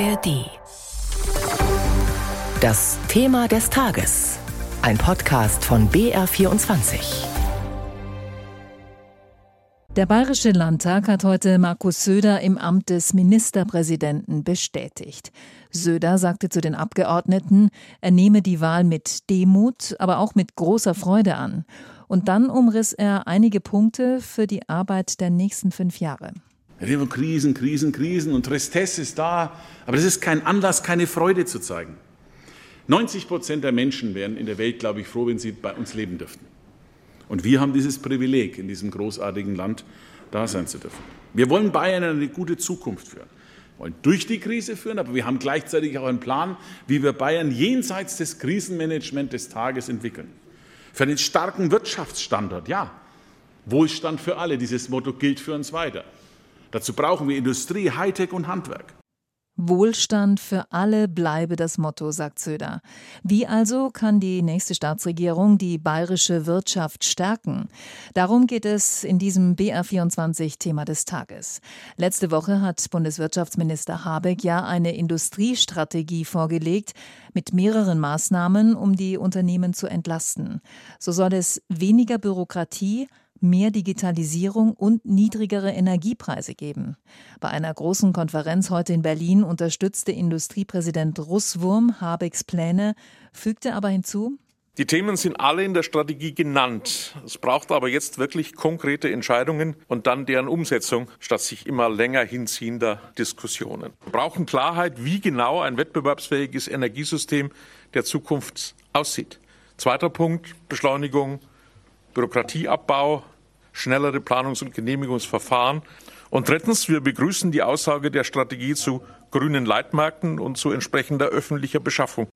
ARD. Das Thema des Tages. Ein Podcast von BR24. Der Bayerische Landtag hat heute Markus Söder im Amt des Ministerpräsidenten bestätigt. Söder sagte zu den Abgeordneten, er nehme die Wahl mit Demut, aber auch mit großer Freude an. Und dann umriss er einige Punkte für die Arbeit der nächsten fünf Jahre. Wir reden von Krisen, Krisen, Krisen und Tristesse ist da, aber das ist kein Anlass, keine Freude zu zeigen. 90 Prozent der Menschen wären in der Welt, glaube ich, froh, wenn sie bei uns leben dürften. Und wir haben dieses Privileg, in diesem großartigen Land da sein zu dürfen. Wir wollen Bayern eine gute Zukunft führen. Wir wollen durch die Krise führen, aber wir haben gleichzeitig auch einen Plan, wie wir Bayern jenseits des Krisenmanagements des Tages entwickeln. Für einen starken Wirtschaftsstandort, ja. Wohlstand für alle, dieses Motto gilt für uns weiter. Dazu brauchen wir Industrie, Hightech und Handwerk. Wohlstand für alle bleibe das Motto, sagt Söder. Wie also kann die nächste Staatsregierung die bayerische Wirtschaft stärken? Darum geht es in diesem BR24-Thema des Tages. Letzte Woche hat Bundeswirtschaftsminister Habeck ja eine Industriestrategie vorgelegt mit mehreren Maßnahmen, um die Unternehmen zu entlasten. So soll es weniger Bürokratie, mehr Digitalisierung und niedrigere Energiepreise geben. Bei einer großen Konferenz heute in Berlin unterstützte Industriepräsident Russwurm Habecks Pläne, fügte aber hinzu, die Themen sind alle in der Strategie genannt. Es braucht aber jetzt wirklich konkrete Entscheidungen und dann deren Umsetzung, statt sich immer länger hinziehender Diskussionen. Wir brauchen Klarheit, wie genau ein wettbewerbsfähiges Energiesystem der Zukunft aussieht. Zweiter Punkt, Beschleunigung, Bürokratieabbau, schnellere Planungs- und Genehmigungsverfahren. Und drittens, wir begrüßen die Aussage der Strategie zu grünen Leitmärkten und zu entsprechender öffentlicher Beschaffung.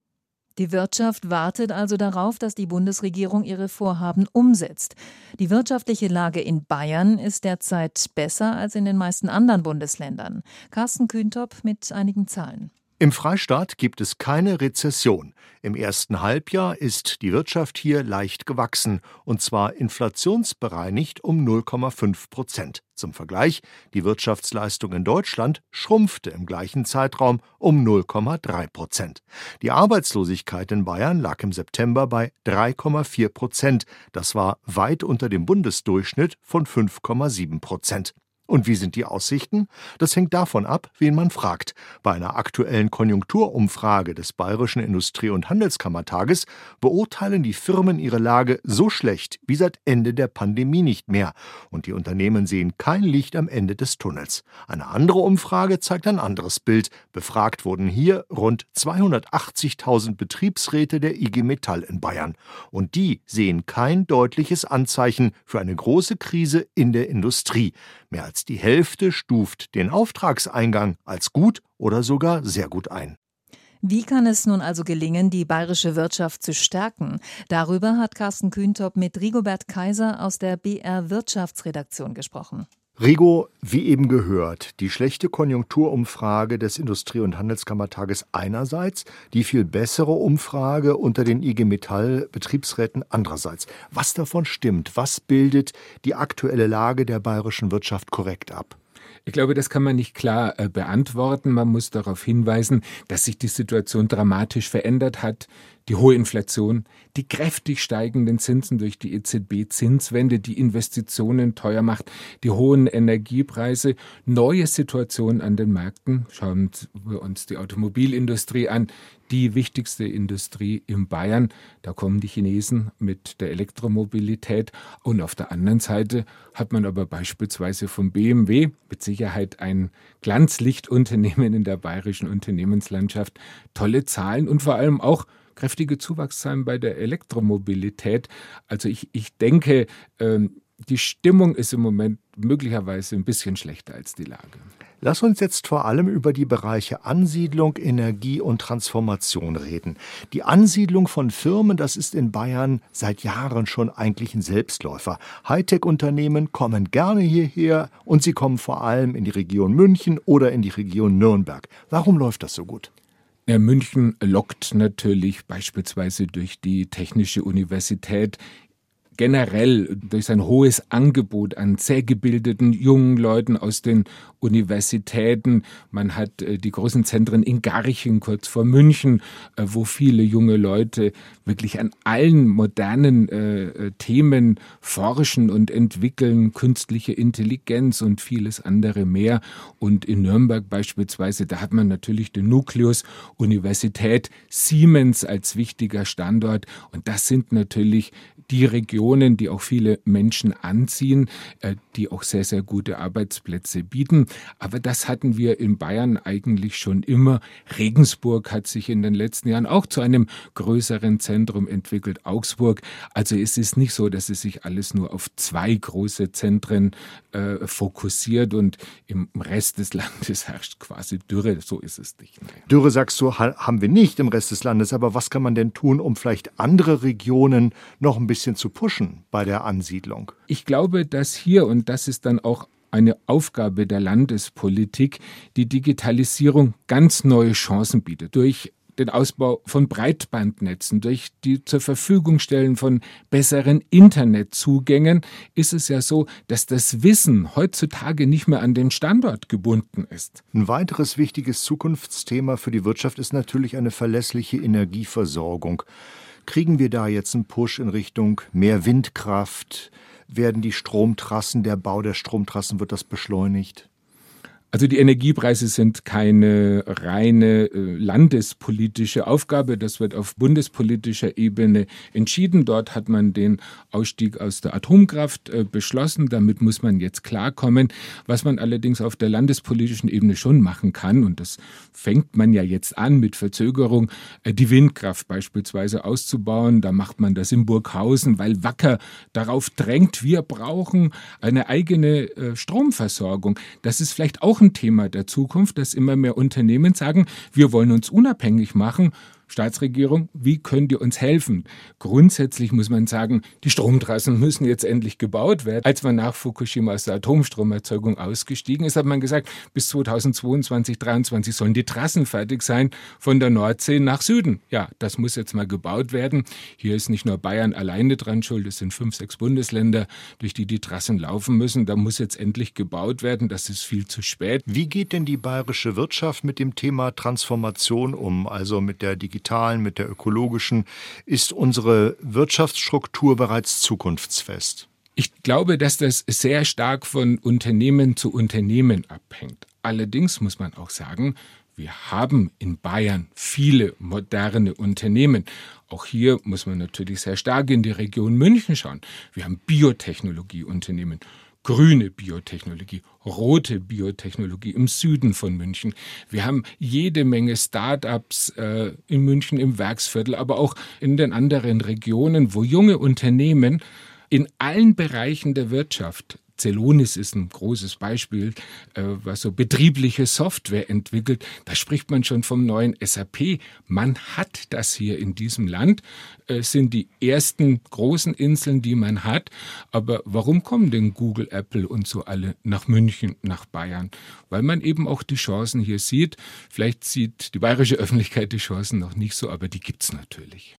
Die Wirtschaft wartet also darauf, dass die Bundesregierung ihre Vorhaben umsetzt. Die wirtschaftliche Lage in Bayern ist derzeit besser als in den meisten anderen Bundesländern. Carsten Kühntop mit einigen Zahlen. Im Freistaat gibt es keine Rezession. Im ersten Halbjahr ist die Wirtschaft hier leicht gewachsen, und zwar inflationsbereinigt um 0,5 Prozent. Zum Vergleich, die Wirtschaftsleistung in Deutschland schrumpfte im gleichen Zeitraum um 0,3 Prozent. Die Arbeitslosigkeit in Bayern lag im September bei 3,4 Prozent. Das war weit unter dem Bundesdurchschnitt von 5,7 Prozent. Und wie sind die Aussichten? Das hängt davon ab, wen man fragt. Bei einer aktuellen Konjunkturumfrage des Bayerischen Industrie- und Handelskammertages beurteilen die Firmen ihre Lage so schlecht wie seit Ende der Pandemie nicht mehr. Und die Unternehmen sehen kein Licht am Ende des Tunnels. Eine andere Umfrage zeigt ein anderes Bild. Befragt wurden hier rund 280.000 Betriebsräte der IG Metall in Bayern. Und die sehen kein deutliches Anzeichen für eine große Krise in der Industrie. Mehr als die Hälfte stuft den Auftragseingang als gut oder sogar sehr gut ein. Wie kann es nun also gelingen, die bayerische Wirtschaft zu stärken? Darüber hat Carsten Kühntop mit Rigobert Kaiser aus der BR Wirtschaftsredaktion gesprochen. Rigo, wie eben gehört, die schlechte Konjunkturumfrage des Industrie- und Handelskammertages einerseits, die viel bessere Umfrage unter den IG Metall Betriebsräten andererseits. Was davon stimmt? Was bildet die aktuelle Lage der bayerischen Wirtschaft korrekt ab? Ich glaube, das kann man nicht klar äh, beantworten. Man muss darauf hinweisen, dass sich die Situation dramatisch verändert hat die hohe Inflation, die kräftig steigenden Zinsen durch die EZB-Zinswende, die Investitionen teuer macht, die hohen Energiepreise, neue Situationen an den Märkten. Schauen wir uns die Automobilindustrie an, die wichtigste Industrie in Bayern. Da kommen die Chinesen mit der Elektromobilität. Und auf der anderen Seite hat man aber beispielsweise vom BMW mit Sicherheit ein Glanzlichtunternehmen in der bayerischen Unternehmenslandschaft tolle Zahlen und vor allem auch kräftige Zuwachszahlen bei der Elektromobilität. Also ich, ich denke, ähm, die Stimmung ist im Moment möglicherweise ein bisschen schlechter als die Lage. Lass uns jetzt vor allem über die Bereiche Ansiedlung, Energie und Transformation reden. Die Ansiedlung von Firmen, das ist in Bayern seit Jahren schon eigentlich ein Selbstläufer. Hightech-Unternehmen kommen gerne hierher und sie kommen vor allem in die Region München oder in die Region Nürnberg. Warum läuft das so gut? München lockt natürlich beispielsweise durch die Technische Universität generell durch sein hohes Angebot an sehr gebildeten jungen Leuten aus den Universitäten. Man hat äh, die großen Zentren in Garching kurz vor München, äh, wo viele junge Leute wirklich an allen modernen äh, Themen forschen und entwickeln, künstliche Intelligenz und vieles andere mehr. Und in Nürnberg beispielsweise, da hat man natürlich den Nukleus Universität Siemens als wichtiger Standort. Und das sind natürlich die Regionen, die auch viele Menschen anziehen, die auch sehr, sehr gute Arbeitsplätze bieten. Aber das hatten wir in Bayern eigentlich schon immer. Regensburg hat sich in den letzten Jahren auch zu einem größeren Zentrum entwickelt, Augsburg. Also es ist nicht so, dass es sich alles nur auf zwei große Zentren äh, fokussiert und im Rest des Landes herrscht quasi Dürre. So ist es nicht. Nein. Dürre sagst du, haben wir nicht im Rest des Landes. Aber was kann man denn tun, um vielleicht andere Regionen noch ein bisschen bisschen zu pushen bei der Ansiedlung? Ich glaube, dass hier, und das ist dann auch eine Aufgabe der Landespolitik, die Digitalisierung ganz neue Chancen bietet. Durch den Ausbau von Breitbandnetzen, durch die zur Verfügung stellen von besseren Internetzugängen ist es ja so, dass das Wissen heutzutage nicht mehr an den Standort gebunden ist. Ein weiteres wichtiges Zukunftsthema für die Wirtschaft ist natürlich eine verlässliche Energieversorgung. Kriegen wir da jetzt einen Push in Richtung mehr Windkraft? Werden die Stromtrassen, der Bau der Stromtrassen, wird das beschleunigt? Also die Energiepreise sind keine reine äh, landespolitische Aufgabe. Das wird auf bundespolitischer Ebene entschieden. Dort hat man den Ausstieg aus der Atomkraft äh, beschlossen. Damit muss man jetzt klarkommen. Was man allerdings auf der landespolitischen Ebene schon machen kann, und das fängt man ja jetzt an mit Verzögerung, äh, die Windkraft beispielsweise auszubauen. Da macht man das in Burghausen, weil Wacker darauf drängt, wir brauchen eine eigene Stromversorgung. Das ist vielleicht auch auch ein Thema der Zukunft, dass immer mehr Unternehmen sagen, wir wollen uns unabhängig machen Staatsregierung, wie könnt ihr uns helfen? Grundsätzlich muss man sagen, die Stromtrassen müssen jetzt endlich gebaut werden. Als man nach Fukushima aus der Atomstromerzeugung ausgestiegen ist, hat man gesagt, bis 2022, 2023 sollen die Trassen fertig sein von der Nordsee nach Süden. Ja, das muss jetzt mal gebaut werden. Hier ist nicht nur Bayern alleine dran schuld, es sind fünf, sechs Bundesländer, durch die die Trassen laufen müssen. Da muss jetzt endlich gebaut werden. Das ist viel zu spät. Wie geht denn die bayerische Wirtschaft mit dem Thema Transformation um, also mit der Digitalisierung? Digitalen, mit der ökologischen, ist unsere Wirtschaftsstruktur bereits zukunftsfest? Ich glaube, dass das sehr stark von Unternehmen zu Unternehmen abhängt. Allerdings muss man auch sagen, wir haben in Bayern viele moderne Unternehmen. Auch hier muss man natürlich sehr stark in die Region München schauen. Wir haben Biotechnologieunternehmen, grüne Biotechnologie, rote Biotechnologie im Süden von München. Wir haben jede Menge Start-ups äh, in München im Werksviertel, aber auch in den anderen Regionen, wo junge Unternehmen in allen Bereichen der Wirtschaft Celonis ist ein großes Beispiel, äh, was so betriebliche Software entwickelt. Da spricht man schon vom neuen SAP. Man hat das hier in diesem Land. Es sind die ersten großen Inseln, die man hat. Aber warum kommen denn Google, Apple und so alle nach München, nach Bayern? Weil man eben auch die Chancen hier sieht. Vielleicht sieht die bayerische Öffentlichkeit die Chancen noch nicht so, aber die gibt es natürlich.